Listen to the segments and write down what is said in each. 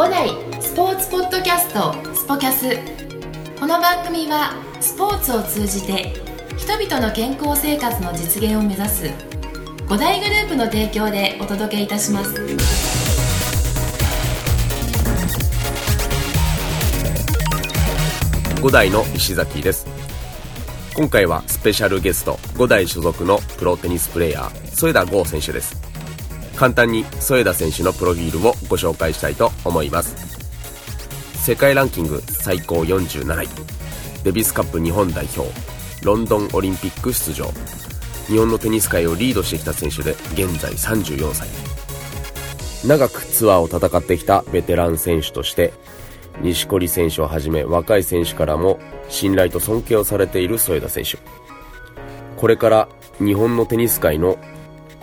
五代スポーツポッドキャストスポキャス。この番組はスポーツを通じて人々の健康生活の実現を目指す五大グループの提供でお届けいたします。五代の石崎です。今回はスペシャルゲスト五代所属のプロテニスプレーヤー添田剛選手です。簡単に添田選手のプロフィールをご紹介したいと思います。世界ランキング最高47位。デビスカップ日本代表ロンドンオリンピック出場。日本のテニス界をリードしてきた選手で現在34歳。長くツアーを戦ってきたベテラン選手として錦織選手をはじめ若い選手からも信頼と尊敬をされている添田選手。これから日本のテニス界の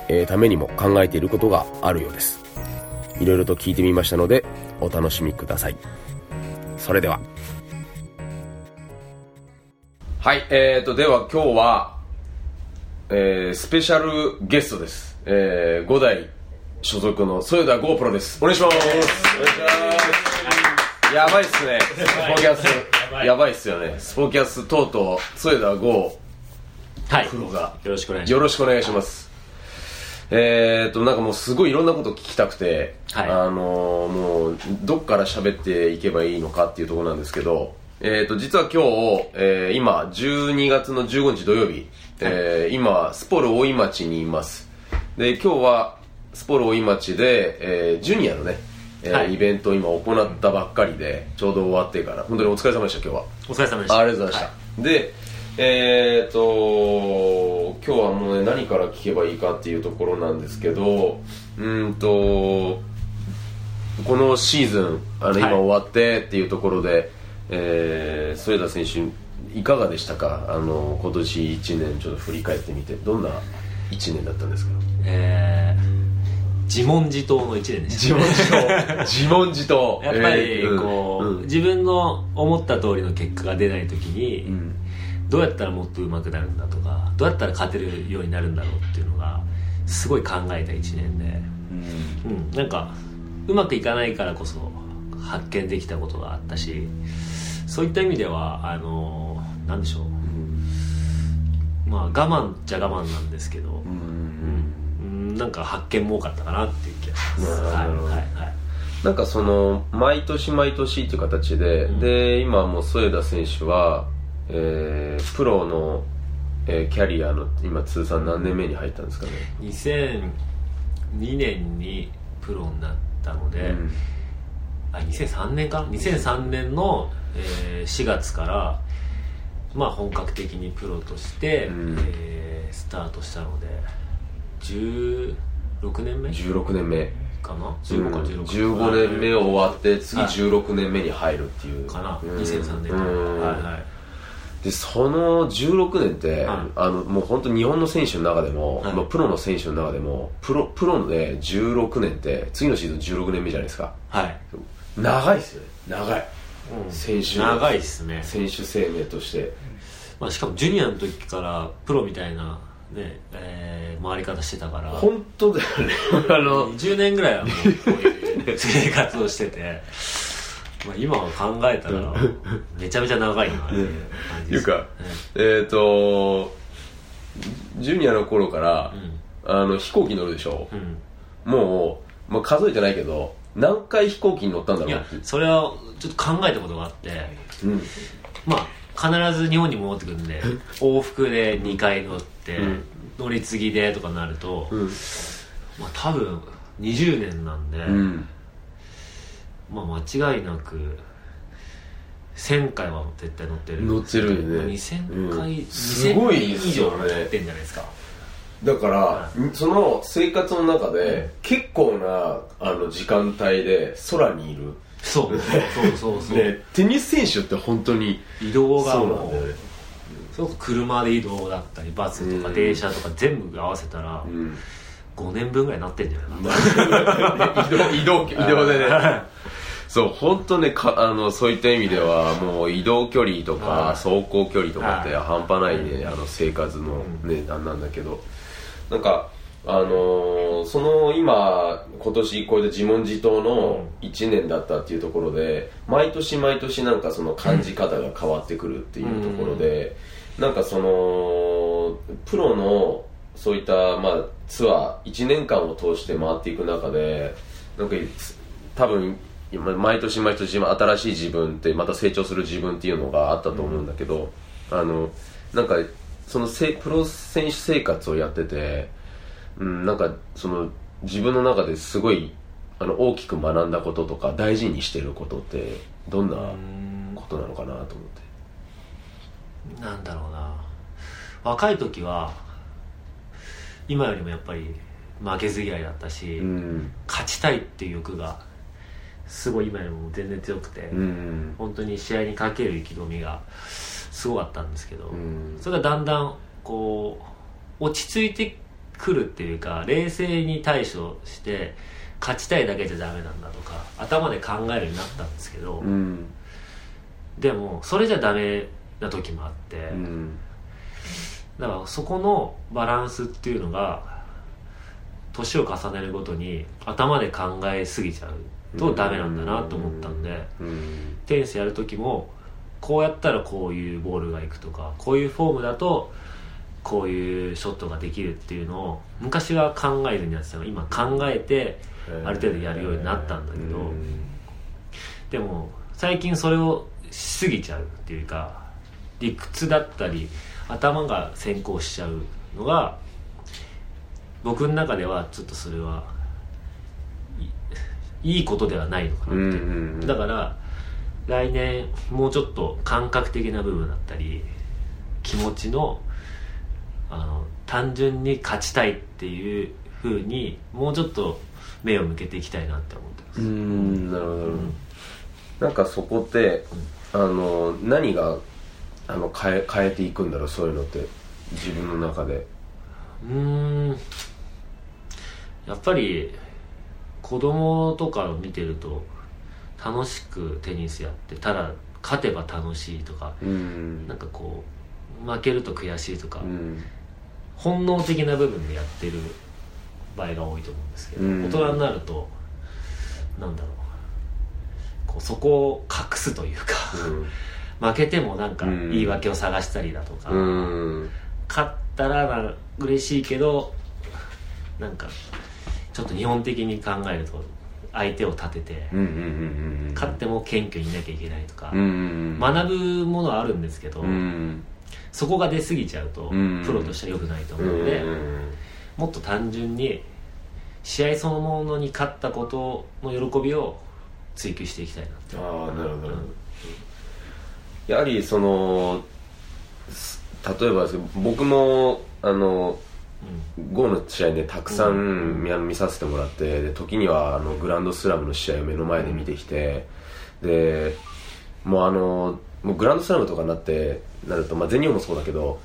えー、ためにも考えていることがあるようです。いろいろと聞いてみましたので、お楽しみください。それでは。はい、えーと、では今日は、えー、スペシャルゲストです。えー、5代所属の添田 GoPro です。お願いします。お願いします。やばいっすね。スポキャス。やばいっすよね。スポキャスとうとう、添田 GO はい。プロが。よろしくお願いします。よろしくお願いします。えー、っとなんかもうすごいいろんなこと聞きたくて、はい、あのー、もうどっから喋っていけばいいのかっていうところなんですけど、えー、っと実は今日、えー、今12月の15日土曜日、えー、今スポル大井町にいます。で今日はスポル大井町で、えー、ジュニアのねえー、はい、イベントを今行ったばっかりでちょうど終わってから。本当にお疲れ様でした今日は。お疲れ様でした。ありがとうございました、はい、でえっ、ー、と今日はもうね何から聞けばいいかっていうところなんですけどうんとこのシーズンあの今終わってっていうところで、はい、えー、添田選手いかがでしたか？あの今年1年ちょっと振り返ってみてどんな1年だったんですか？えー、自問自答の1年でした、ね、自問自答。自問自答。やっぱりこう、えーうん、自分の思った通りの結果が出ない時に、うんどうやったらもっと上手くなるんだとかどうやったら勝てるようになるんだろうっていうのがすごい考えた1年で、うん、うん、なんかうまくいかないからこそ発見できたことがあったしそういった意味ではあのなんでしょう、うん、まあ我慢っちゃ我慢なんですけど、うん、うん、なんか発見も多かったかなっていう気がします。はいはいはい。なんかその毎年毎年っていう形で、うん、で今もう添田選手はえー、プロの、えー、キャリアの今通算何年目に入ったんですかね？2002年にプロになったので、うん、あ2003年か？2003年の、えー、4月からまあ本格的にプロとして、うん、えー、スタートしたので16年目？16年目。かな？15か16、15年目終わって次16年目に入るっていう。かな、うん、2003年から、はいはいでその16年って、はい、あのもう本当日本の選手の中でも、はい、まあ、プロの選手の中でもプロプロで16年って次のシーズン16年目じゃないですか。はい。長いですよね。長い、うん、選手長いっすね。選手生命として、まあ、しかもジュニアの時からプロみたいなねえー、回り方してたから。本当だよね。あの10年ぐらいはもうこういう 生活をしててまあ、今は考えたらめちゃめちゃ長いなっていう感じいうか、えっ、ー、とジュニアの頃から、うん、あの飛行機乗るでしょ、うん、もう、まあ、数えてないけど何回飛行機に乗ったんだろうって。それはちょっと考えたことがあって、うん、まあ必ず日本に戻ってくるんで往復で2回乗って、乗り継ぎでとかなると、まあ多分20年なんで、まあ間違いなく1000回は絶対乗ってる。乗ってるよね。2000回、うん、すごい以上乗ってんじゃないですか。だから、その生活の中で、結構なあの時間帯で空にいる。そう。そうそうそう。ね、テニス選手って本当に移動がもうすごく車で移動だったりバスとか電車とか全部合わせたら、うん、5年分ぐらいなってんじゃない 移動移動移動でね。そう本当ねかあのそういった意味ではもう移動距離とか走行距離とかって半端ないねあの生活のねなんなんだけど。なんかあのー、その今今年これで自問自答の1年だったっていうところで、毎年毎年なんかその感じ方が変わってくるっていうところで、なんかそのプロのそういった、まあ、ツアー1年間を通して回っていく中でなんか多分毎年毎年新しい自分ってまた成長する自分っていうのがあったと思うんだけど、うん、あのなんかそのせプロ選手生活をやってて、うん、なんかその自分の中ですごいあの大きく学んだこととか大事にしてることってどんなことなのかなと思って。なんだろうな。若い時は今よりもやっぱり負けず嫌いだったし、うん、勝ちたいっていう欲がすごい今よりも全然強くて、うん、本当に試合にかける意気込みがすごかったんですけど、うん、それがだんだんこう落ち着いてくるっていうか冷静に対処して勝ちたいだけじゃダメなんだとか頭で考えるようになったんですけど、うん、でもそれじゃダメな時もあって、だからそこのバランスっていうのが年を重ねるごとに頭で考えすぎちゃうとダメなんだなと思ったんで、テニスやる時もこうやったらこういうボールがいくとかこういうフォームだとこういうショットができるっていうのを昔は考えずにやってたの。今考えてある程度やるようになったんだけどでも最近それをしすぎちゃうっていうか理屈だったり頭が先行しちゃうのが僕の中ではちょっとそれはいいことではないのかなって、うんうんうん、だから来年もうちょっと感覚的な部分だったり気持ちのあの単純に勝ちたいっていうふうにもうちょっと目を向けていきたいなって思ってます。うんなるほど、うん、なんかそこって、あの何があの変え変えていくんだろうそういうのって自分の中で。うん。やっぱり子供とかを見てると楽しくテニスやってただ勝てば楽しいとか、うん、なんかこう負けると悔しいとか、うん、本能的な部分でやってる場合が多いと思うんですけど、うん、大人になるとなんだろう。こうそこを隠すというか負けてもなんか言い訳を探したりだとか、勝ったらな嬉しいけどなんかちょっと日本的に考えると相手を立てて勝っても謙虚にいなきゃいけないとか。学ぶものはあるんですけどそこが出過ぎちゃうとプロとしては良くないと思うのでもっと単純に試合そのものに勝ったことの喜びを追求していきたいなって。ああなるほど、やはりその例えば僕もあのゴーの試合ねたくさん見させてもらってで時にはあのグランドスラムの試合を目の前で見てきてでもうあのもうグランドスラムとかになってなると、まあ、全日本もそうだけど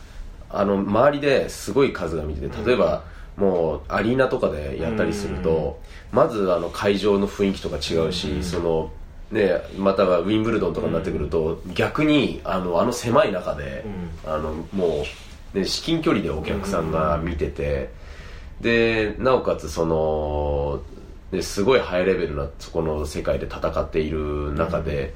あの周りですごい数が見てて例えば、もうアリーナとかでやったりすると、まずあの会場の雰囲気とか違うし、そのね、またはウィンブルドンとかになってくると、逆にあのあの狭い中で、あのもうで至近距離でお客さんが見てて、でなおかつそのですごいハイレベルなそこの世界で戦っている中で、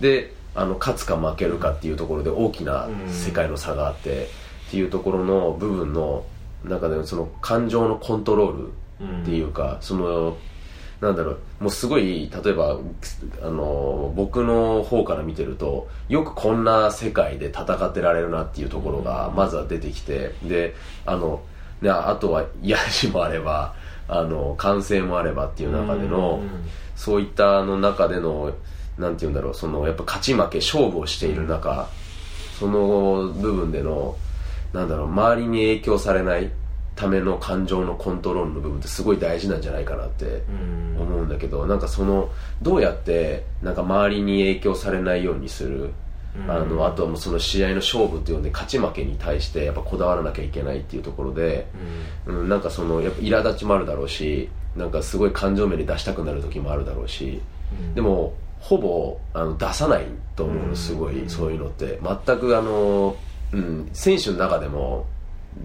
であの勝つか負けるかっていうところで大きな世界の差があって、っていうところの部分の中でその感情のコントロールっていうか、そのなんだろうもうすごい例えばあの僕の方から見てるとよくこんな世界で戦ってられるなっていうところがまずは出てきてであのであとは癒しもあればあの歓声もあればっていう中でのそういったの中でのなんて言うんだろうそのやっぱ勝ち負け勝負をしている中その部分でのなんだろう周りに影響されないための感情のコントロールの部分ってすごい大事なんじゃないかなって思うんだけどなんかそのどうやってなんか周りに影響されないようにする？あのあとはもうその試合の勝負っていうので勝ち負けに対してやっぱこだわらなきゃいけないっていうところで、うん、なんかそのやっぱ苛立ちもあるだろうしなんかすごい感情面に出したくなる時もあるだろうし、でもほぼあの出さないと思うのすごい、そういうのって。全くあの、うん、選手の中でも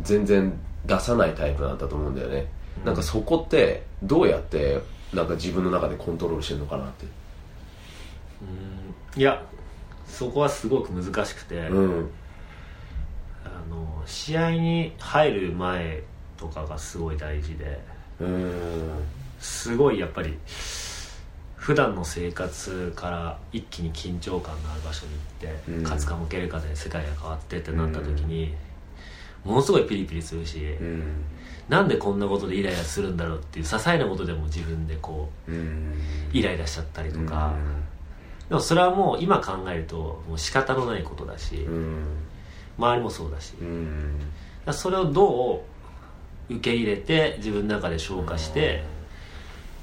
全然出さないタイプなんだと思うんだよね。なんかそこってどうやってなんか自分の中でコントロールしてるのかなって。うん。いやそこはすごく難しくて、うん。あの試合に入る前とかがすごい大事でうん。すごいやっぱり普段の生活から一気に緊張感のある場所に行って、うん。勝つか負けるかで世界が変わってってなった時に、ものすごいピリピリするし、うん。なんでこんなことでイライラするんだろうっていう些細なことでも自分でこうん。うイライラしちゃったりとか、でもそれはもう今考えるともう仕方のないことだし、うん。周りもそうだし、だそれをどう受け入れて自分の中で消化して、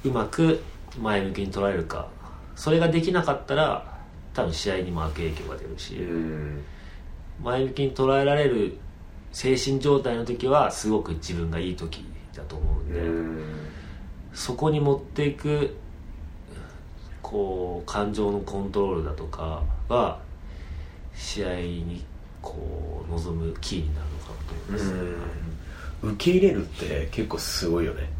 うまく前向きに捉えるか。それができなかったら多分試合にも悪影響が出るし、うん。前向きに捉えられる精神状態の時はすごく自分がいい時だと思うんで、うん。そこに持っていくこう感情のコントロールだとかが試合にこう臨むキーになるのかなと思います、受け入れるって結構すごいよね。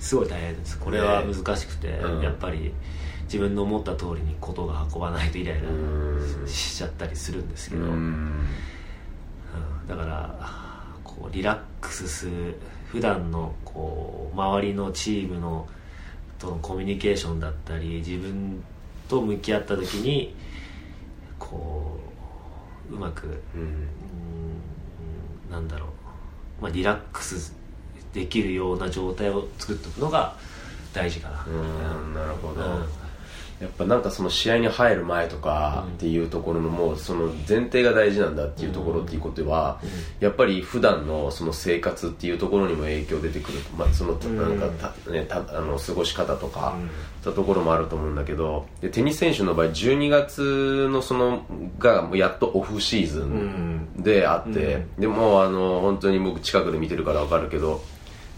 すごい大変です。これは難しくて、うん。やっぱり自分の思った通りにことが運ばないとイライラうん。しちゃったりするんですけど、だからこうリラックスする普段のこう周りのチームのとのコミュニケーションだったり自分と向き合った時にこううまくうん。うんなんだろう、まあ、リラックスできるような状態を作っておくのが大事かな、うんなるほど、うんやっぱなんかその試合に入る前とかっていうところのもうその前提が大事なんだっていうところっていうことはやっぱり普段のその生活っていうところにも影響出てくる、まあ、そのなんかた、ね、たあの過ごし方とか、たところもあると思うんだけどでテニス選手の場合12月のそのがやっとオフシーズンであって、でもうあの本当に僕近くで見てるから分かるけど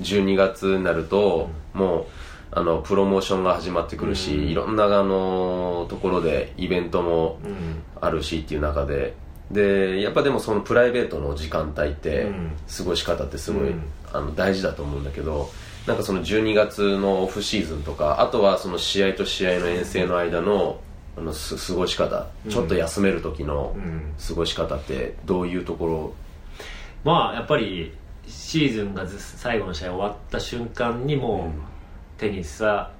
12月になるともうあのプロモーションが始まってくるし、うん。いろんなあのところでイベントもうん。あるしっていう中で。でやっぱでもそのプライベートの時間帯って、うん。過ごし方ってすごい、うん。あの大事だと思うんだけどなんかその12月のオフシーズンとかあとはその試合と試合の遠征の間のあのす過ごし方、うん。ちょっと休める時のうん。過ごし方ってどういうところ？まあやっぱりシーズンがず最後の試合終わった瞬間にもう、テニスは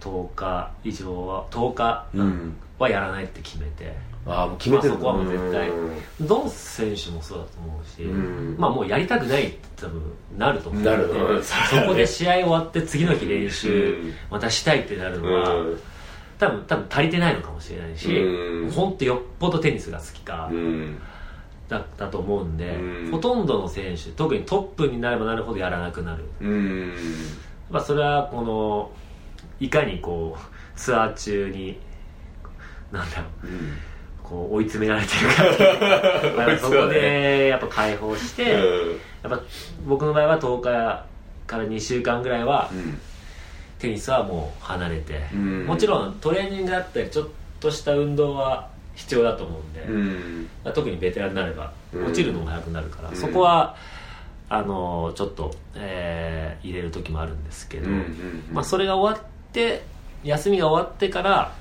10日以上は10日うん。はやらないって決めて、ああもう決めてる。まあそこはもう絶対。うん。どの選手もそうだと思うし、うん。まあもうやりたくないって多分なると思うんでそこで試合終わって次の日練習うん。またしたいってなるのは、うん。多分多分足りてないのかもしれないし、うん。本当よっぽどテニスが好きか、うん。だったと思うんで、うん。ほとんどの選手特にトップになればなるほどやらなくなる、うんまあ、それはこのいかにこうツアー中になんだろううん。こう追い詰められてるかって そこでやっぱ解放して、やっぱ僕の場合は10日から2週間ぐらいはうん。テニスはもう離れて、うん。もちろんトレーニングだったりちょっとした運動は必要だと思うんで、特にベテランになればうん。落ちるのも早くなるから、うん。そこはあのちょっと、えー入れる時もあるんですけど、うんうんまあ、それが終わって休みが終わってから、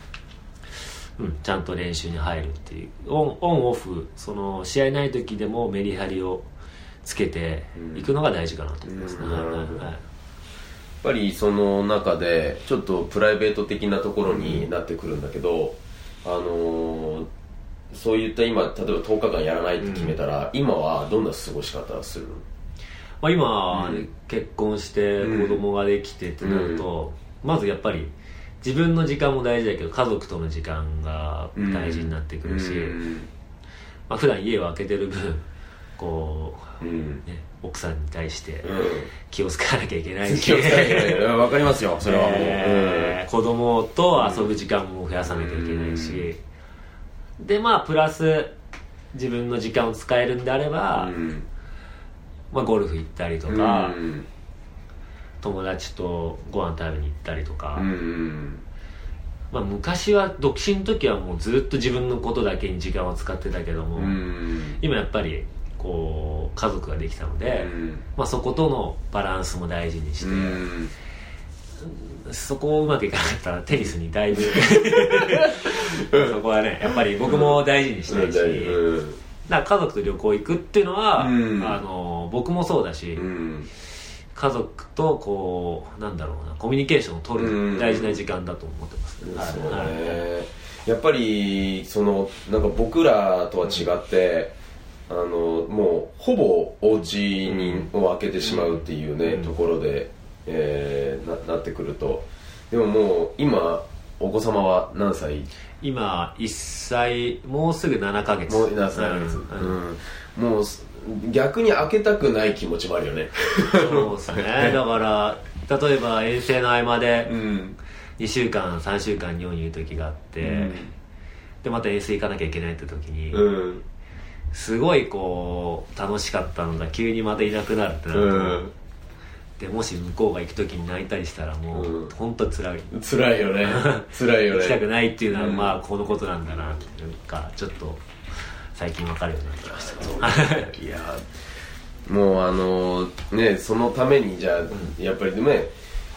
うん、ちゃんと練習に入るっていう。オンオンオフその試合ない時でもメリハリをつけていくのが大事かなと思いますね、うんはいはいやっぱりその中でちょっとプライベート的なところになってくるんだけど、あのーそういった今例えば10日間やらないって決めたら、今はどんな過ごし方をするの？まあ、今、うん。結婚して子供ができてってなると、まずやっぱり自分の時間も大事だけど家族との時間が大事になってくるし、うん。まあ普段家を空けてる分こう、うん。ね、奥さんに対してう気を使わなきゃいけないん、し気をつけなきゃいけない。うんわかりますよそれはもう、えー子供と遊ぶ時間も増やさなきゃいけないし、でまあプラス自分の時間を使えるんであれば、うんまあ、ゴルフ行ったりとか、うん。友達とご飯食べに行ったりとか、うんまあ、昔は独身の時はもうずっと自分のことだけに時間を使ってたけども、うん。今やっぱりこう家族ができたので、まあ、そことのバランスも大事にして、そこをうまくいかなかったらテニスにだいぶ そこはねやっぱり僕も大事にしたいし、だから家族と旅行行くっていうのは、あの僕もそうだし、家族とこうなんだろうなコミュニケーションを取る大事な時間だと思ってます。ね,、そうね。やっぱりそのなんか僕らとは違って、あのもうほぼお家にを開けてしまうっていうね、ところで、えー、ななってくると。でももう今お子様は何歳？今1歳もうすぐ7ヶ月。もう7ヶ月、うんうん、もう逆に開けたくない気持ちもあるよね。そうですね。だから例えば遠征の合間で2週間3週間日本にいる時があって、うん、でまた遠征行かなきゃいけないって時に、うん、すごいこう楽しかったのが急にまたいなくなるってなると、うん。でもし向こうが行く時に泣いたりしたらもう、うん、本当辛い。辛いよね。辛いよね。行きたくないっていうのは、うん、まあこのことなんだなっていうかちょっと最近分かるようになってきました。いやもうあのねそのためにじゃあ、うん、やっぱりね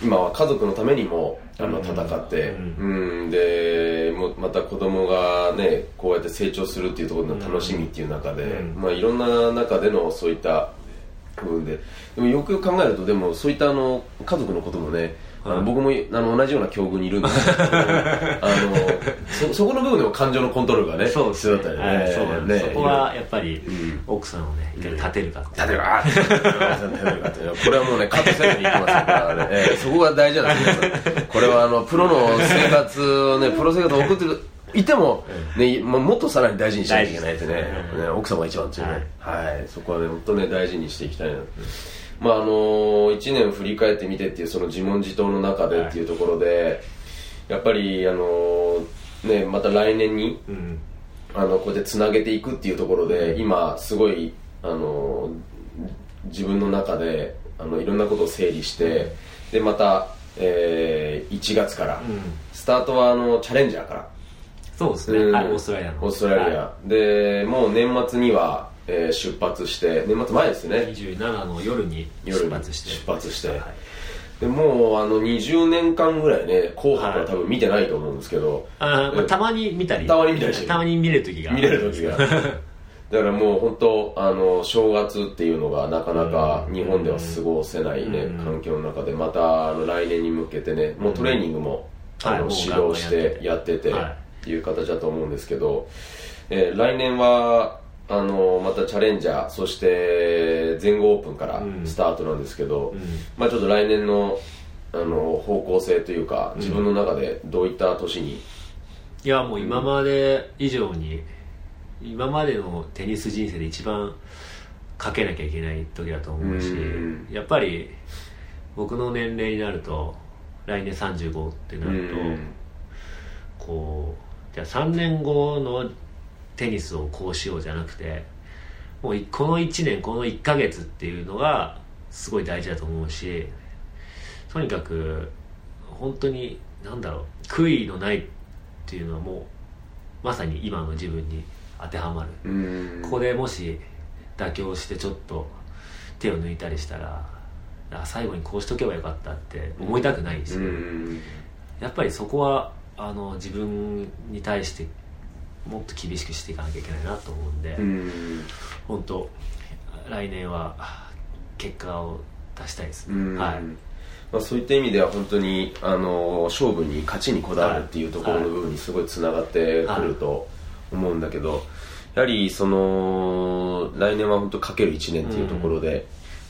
今は家族のためにもあの戦って、うん、うん、でもまた子供がねこうやって成長するっていうところの楽しみっていう中で、うん、まあいろんな中でのそういった部分で。でもよくよく考えるとでもそういったあの家族のこともねあの僕もあの同じような境遇にいるんですけど あのそそこの部分でも感情のコントロールがねそう必要だったりね,、はい、そうねそこはやっぱり、奥さんをね立てるか立てるか。立てるかって これはもうねカットせずにいきますからね、えー、そこが大事なんです。これはあのプロの生活をねプロ生活を送ってるいても、ね、もっとさらに大事にしなきゃいけないってねね。奥様が一番っていうね、はい、そこはね本当ね大事にしていきたいな、まああのー、1年振り返ってみてっていうその自問自答の中でっていうところで、やっぱり、あのー、ね、また来年に、うん、あのこうやってつなげていくっていうところで今すごい、あのー、自分の中であのいろんなことを整理して、でまた、えー、1月から、うん、スタートはあのチャレンジャーから。そうですね、うん、オーストラリアの。オーストラリア、はい、でもう年末にはえー、出発して年末前ですね。27の夜に出発して。出発して、はい、でもうあの20年間ぐらいね「紅白」は多分見てないと思うんですけど、はい、あまあ、たまに見たり。たまに見たりしてたまに見れる時が。見れる時が。だからもう本当あの正月っていうのがなかなか日本では過ごせないね、環境の中で。またあの来年に向けてねもうトレーニングも、あの指導してやってて。っていう形だと思うんですけど、えー、来年はあのまたチャレンジャーそして全豪オープンからスタートなんですけど、うん、まあ、ちょっと来年のあの方向性というか自分の中でどういった年に、いやもう今まで以上に、今までのテニス人生で一番かけなきゃいけない時だと思うし、うん、やっぱり僕の年齢になると来年35ってなると、うん、こうじゃあ3年後のテニスをこうしようじゃなくてもうこの1年この1ヶ月っていうのがすごい大事だと思うしとにかく本当に何だろう悔いのないっていうのはもうまさに今の自分に当てはまる。ここでもし妥協してちょっと手を抜いたりしたら最後にこうしとけばよかったって思いたくないし。やっぱりそこはあの自分に対してもっと厳しくしていかなきゃいけないなと思うんで、うん、本当来年は結果を出したいですね、はい。まあ、そういった意味では本当にあの勝負に勝ちにこだわるっていうところの部分にすごいつながってくると思うんだけど、やはりその来年は本当かける1年っていうところで、うん、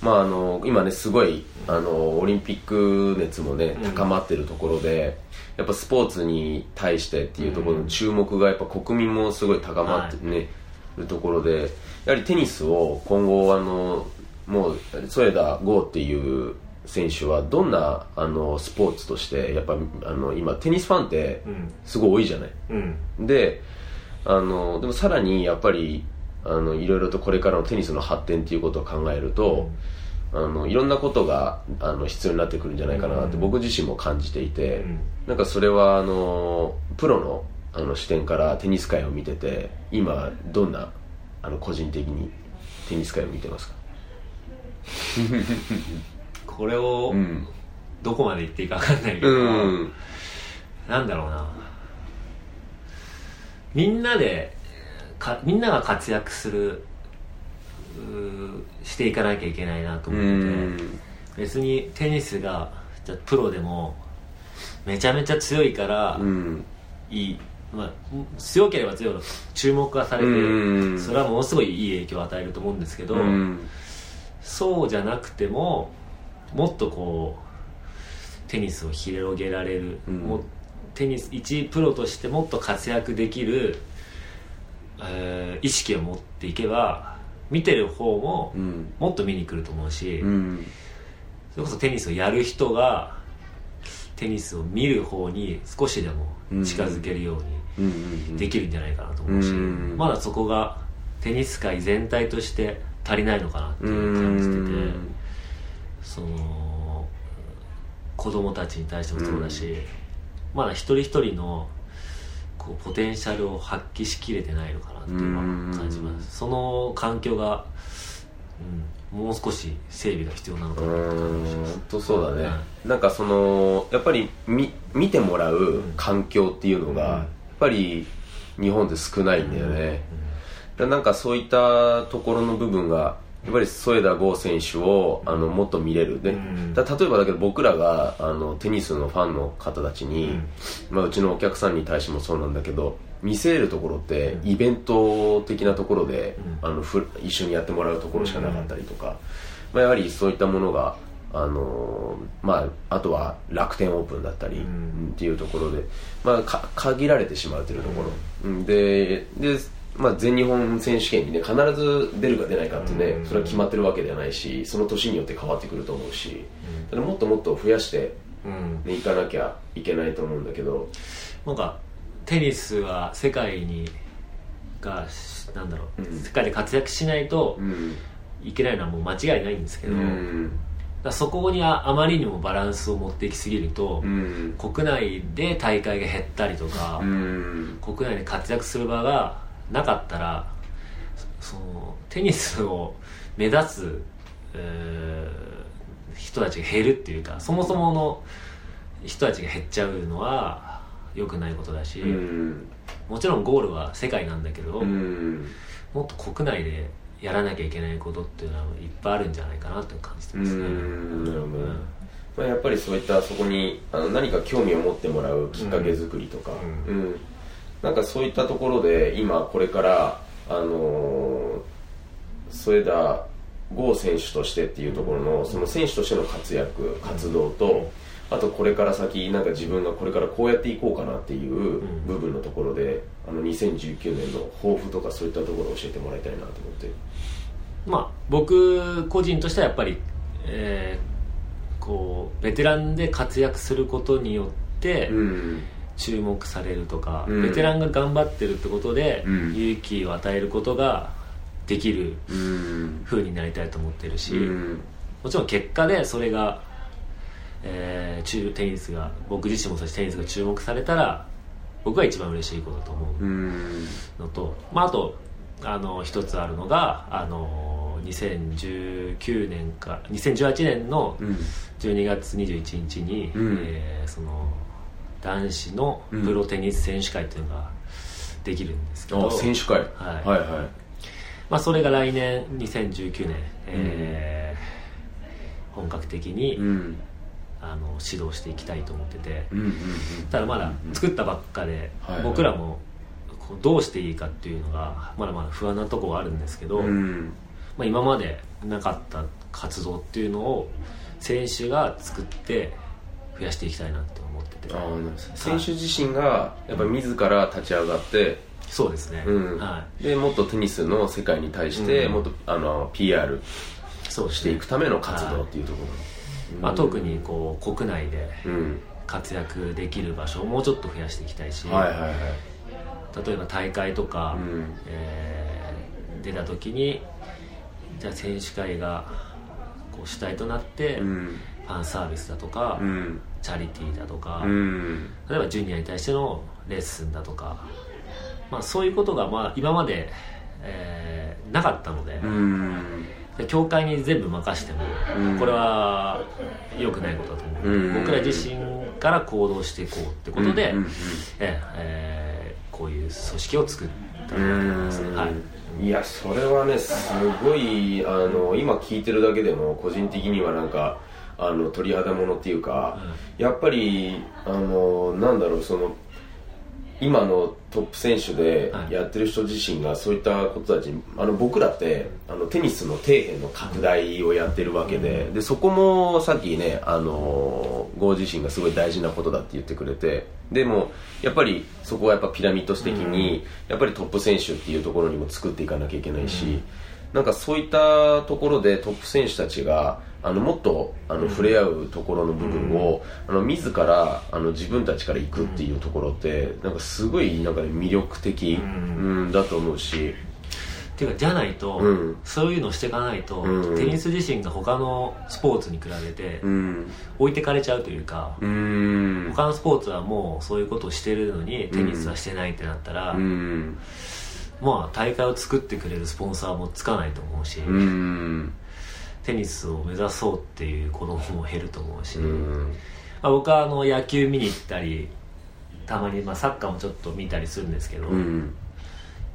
まあ、あの今ねすごいあのオリンピック熱もね高まってるところで、やっぱスポーツに対してっていうところの注目がやっぱ国民もすごい高まってね、るところでやはりテニスを今後あのもう添田剛っていう選手はどんなあのスポーツとしてやっぱあの今テニスファンってすごい多いじゃない、うん、であのでもさらにやっぱりあのいろいろとこれからのテニスの発展っていうことを考えると、うん。あのいろんなことがあの必要になってくるんじゃないかなって僕自身も感じていて、うん、なんかそれはあのプロのあの視点からテニス界を見てて今どんなあの個人的にテテニス界を見てますか？これをうん。どこまで言っていいか分かんないけど、うん。なんだろうな。みんなでかみんなが活躍するしていかなきゃいけないなとう思ってて、ん。別にテニスがじゃあプロでもめちゃめちゃ強いからうん。いい、まあ、強ければ強いほど注目がされてうん。それはものすごいいい影響を与えると思うんですけど、うん。そうじゃなくてももっとこうテニスを広げられる、うん。もテニス一プロとしてもっと活躍できる、えー意識を持っていけば見てる方もうん。もっと見に来ると思うし、うん。それこそテニスをやる人がテニスを見る方に少しでも近づけるようにうんできるんじゃないかなと思うし、うんまだそこがテニス界全体として足りないのかなってういう感じてて。んその子供たちに対してもそうだし、まだ一人一人のこうポテンシャルを発揮しきれてないのかなっていうのは感じます、その環境が、うん、もう少し整備が必要なのかうなって感ます。本当そうだね、はなんかそのやっぱり見見てもらう環境っていうのが、うん。やっぱり日本で少ないんだよね、だなんかそういったところの部分がやっぱり添田剛選手をあのもっと見れる。ね、うん。だ例えばだけど僕らがあのテニスのファンの方たちに、うん。まあ、うちのお客さんに対してもそうなんだけど見せるところってイベント的なところで、うん。あのふ一緒にやってもらうところしかなかったりとか、まあ、やはりそういったものがあのーまあ、あとは楽天オープンだったり、っていうところで、まあ、か限られてしまうというところ、うん。でで、まあ、全日本選手権にね必ず出るか出ないかってね、うん。それは決まってるわけではないしその年によって変わってくると思うし、だからもっともっと増やして、うん。ね、いかなきゃいけないと思うんだけど、なんかテニスは世界にがなんだろう、うん。世界で活躍しないとうん。いけないのはもう間違いないんですけど、うん。そこにああまりにもバランスを持っていきすぎると、うん。国内で大会が減ったりとか、うん。国内で活躍する場がなかったらそそのテニスを目指す、えー人たちが減るっていうかそもそもの人たちが減っちゃうのは良くないことだし、うん。もちろんゴールは世界なんだけど、うん。もっと国内でやらなきゃいけないことっていうのはいっぱいあるんじゃないかなって感じてますね。まあ、やっぱりそういったそこにあの何か興味を持ってもらうきっかけ作りとか、ううんなんかそういったところで今これから、あのー、添田剛選手としてっていうところのその選手としての活躍活動と、あとこれから先なんか自分がこれからこうやっていこうかなっていう部分のところで、あの2019年の抱負とかそういったところを教えてもらいたいなと思って。まあ僕個人としてはやっぱり、えーこうベテランで活躍することによってうん注目されるとか、うん。ベテランが頑張ってるってことでうん。勇気を与えることができるうん。風になりたいと思ってるし、うん。もちろん結果でそれが、えー中テニスが僕自身もそうしテニスが注目されたら僕が一番嬉しいことだと思ううん。のと、まあ、あとあの一つあるのがあの2019年か2018年のうん。12月21日に、うん。えーその男子のプロテニス選手会っていうのができるんですけど、あ選手会、はい。はいはまあ、それが来年2019年、えー本格的に、あの指導していきたいと思ってて。ただまだ作ったばっかで、僕らもこうどうしていいかっていうのがまだまだ不安なところはあるんですけど、うん。まあ、今までなかった活動っていうのを選手が作って増やしていきたいなって思ってて。選手自身がやっぱ自ら立ち上がって、そうですね、うん。はでもっとテニスの世界に対してうん。もっとあの PR していくための活動っていうところ、まあ、特にこう国内でうん。活躍できる場所をもうちょっと増やしていきたいし、はいはいはい。例えば大会とか、うん。えー出た時にじゃあ選手会がこう主体となって、うんファンサービスだとか、うんチャリティーだとか、うん。例えばジュニアに対してのレッスンだとか、まあ、そういうことがまあ今まで、えーなかったので、うん。で教会に全部任しても、うん。これは良くないことだと思う、うん。僕ら自身から行動していこうってことで、ええーこういう組織を作ったとう思いますね、はい。んいやそれはねすごいあの今聞いてるだけでも個人的にはなんかあの鳥肌ものっていうか、やっぱりあのなんだろうその今のトップ選手ではい。やってる人自身がそういったことたちにあの僕らってあのテニスの底辺の拡大をやってるわけで,、でそこもさっきねあの郷自身がすごい大事なことだって言ってくれてでもやっぱりそこはやっぱピラミッド的に、やっぱりトップ選手っていうところにも作っていかなきゃいけないし、なんかそういったところでトップ選手たちがあのもっとあの触れ合うところの部分を、あの自らあの自分たちから行くっていうところってなんかすごいなんか、ね、魅力的、うん。だと思うし、っていうかじゃないと、うん。そういうのをしていかないと、うん。テニス自身が他のスポーツに比べてうん。置いてかれちゃうというか、うん。他のスポーツはもうそういうことをしてるのにテニスはしてないってなったら、うんまあ大会を作ってくれるスポンサーもつかないと思うし、うテニスを目指そうっていう子供も減ると思うし、うまあ、僕はあの野球見に行ったりたまにまあサッカーもちょっと見たりするんですけど、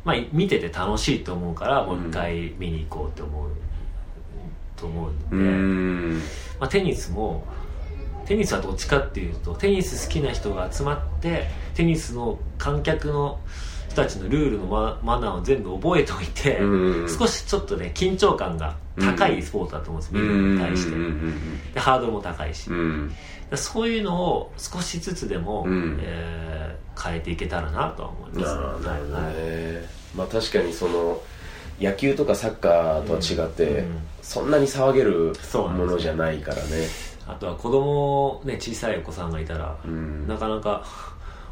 まあ、見てて楽しいと思うからもう一回見に行こうって思う、と思うので、うまあ、テニスもテニスはどっちかっていうとテニス好きな人が集まってテニスの観客の人たちのルールのママナーを全部覚えておいて、うん少しちょっとね緊張感が高いスポーツだと思うんです、見るのに対して、うんでハードルも高いし、うん。そういうのを少しずつでも、うん。えー変えていけたらなとは思います。なるほどはい。ね、まあ確かにその野球とかサッカーとは違って、うんそんなに騒げるものじゃないからね。あとは子供ね小さいお子さんがいたら、ん。なかなか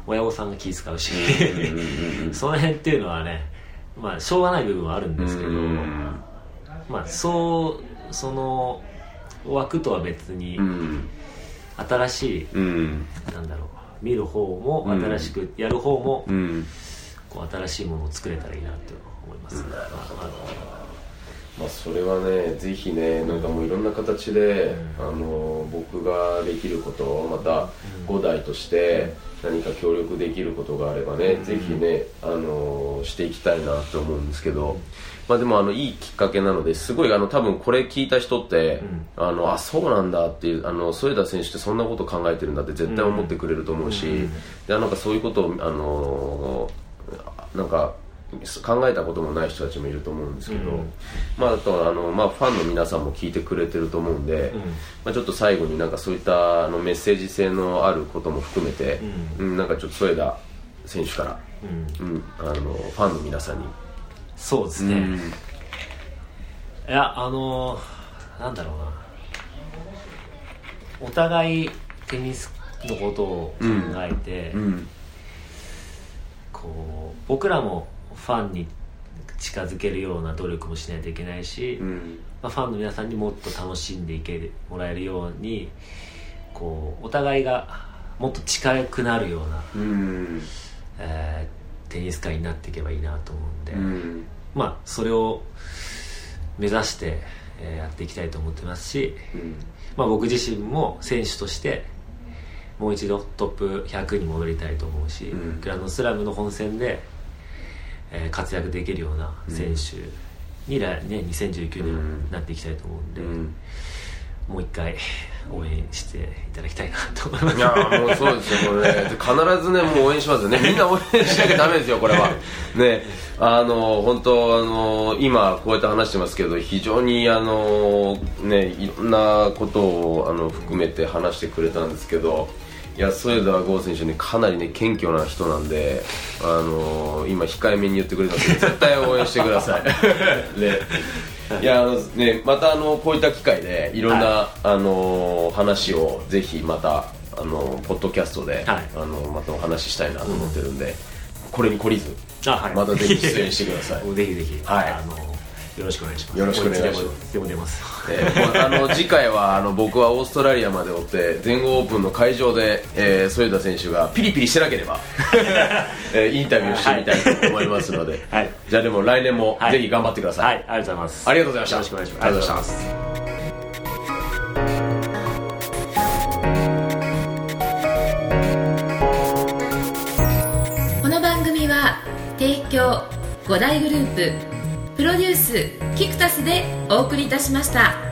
親御さんが気遣うし、うんうんうんその辺っていうのはねまあしょうがない部分はあるんですけど、うん。まあそうその枠とは別にうん。新しい、うん。なんだろう見る方もうん新しくやる方も、うん。こう新しいものを作れたらいいなって思います、なるほまあそれはねぜひねなんかもういろんな形で、あの僕ができることまた5代として何か協力できることがあればね、ぜひねあのしていきたいなと思うんですけど、まあでもあのいいきっかけなのですごいあの多分これ聞いた人って、あのあそうなんだっていうあの添田選手ってそんなこと考えてるんだって絶対思ってくれると思うし、でなんかそういうことをあのなんか考えたこともない人たちもいると思うんですけど、うん。まあ、あとあの、まあ、ファンの皆さんも聞いてくれてると思うんで、うん。まあ、ちょっと最後になんかそういったあのメッセージ性のあることも含めて、うん。なんかちょっと添田選手から、うん。うん、あのファンの皆さんに、そうですね、いやあのーなんだろうな。お互いテニスのことを考えて、うん。こう僕らもファンに近づけるような努力もしないといけないし、うん。まあ、ファンの皆さんにもっと楽しんでいけもらえるようにこうお互いがもっと近くなるような、うん。えーテニス界になっていけばいいなと思うんで、うん。まあそれを目指して、えーやっていきたいと思ってますし、まあ、僕自身も選手としてもう一度トップ100に戻りたいと思うし、うん。グランドスラムの本戦で、えー活躍できるような選手に来、ね、2019年うんなっていきたいと思うんで、うん。もう一回応援していただきたいなと思います。いやーもうそうですよこれ。ね必ずねもう応援しますよね。みんな応援しなきゃダメですよこれは。ね。あの本当あの今こうやって話してますけど非常にあのねいろんなことをあの含めて話してくれたんですけどいや添田剛選手ねかなりね謙虚な人なんであの今控えめに言ってくれたんで 絶対応援してください。ね。いやあのねまたあのこういった機会でいろんな、あの話をぜひまたあのポッドキャストで、はい。あのまたお話ししたいなと思ってるんで、これに懲りずあはい。またぜひ出演してください。ぜひぜひ、はい。あのよろしくお願いします。よろしくお願いします。でも出ます。えーもうあの次回はあの僕はオーストラリアまで追って全豪オープンの会場で、えー、添田選手がピリピリしてなければ、えーインタビューしてみたいと思いますので、はい。じゃあでも来年もはい。ぜひ頑張ってください、はい。ありがとうございます。ありがとうございました。よろしくお願いします。ありがとうございますこの番組は提供5大グループプロデュースキクタスでお送りいたしました。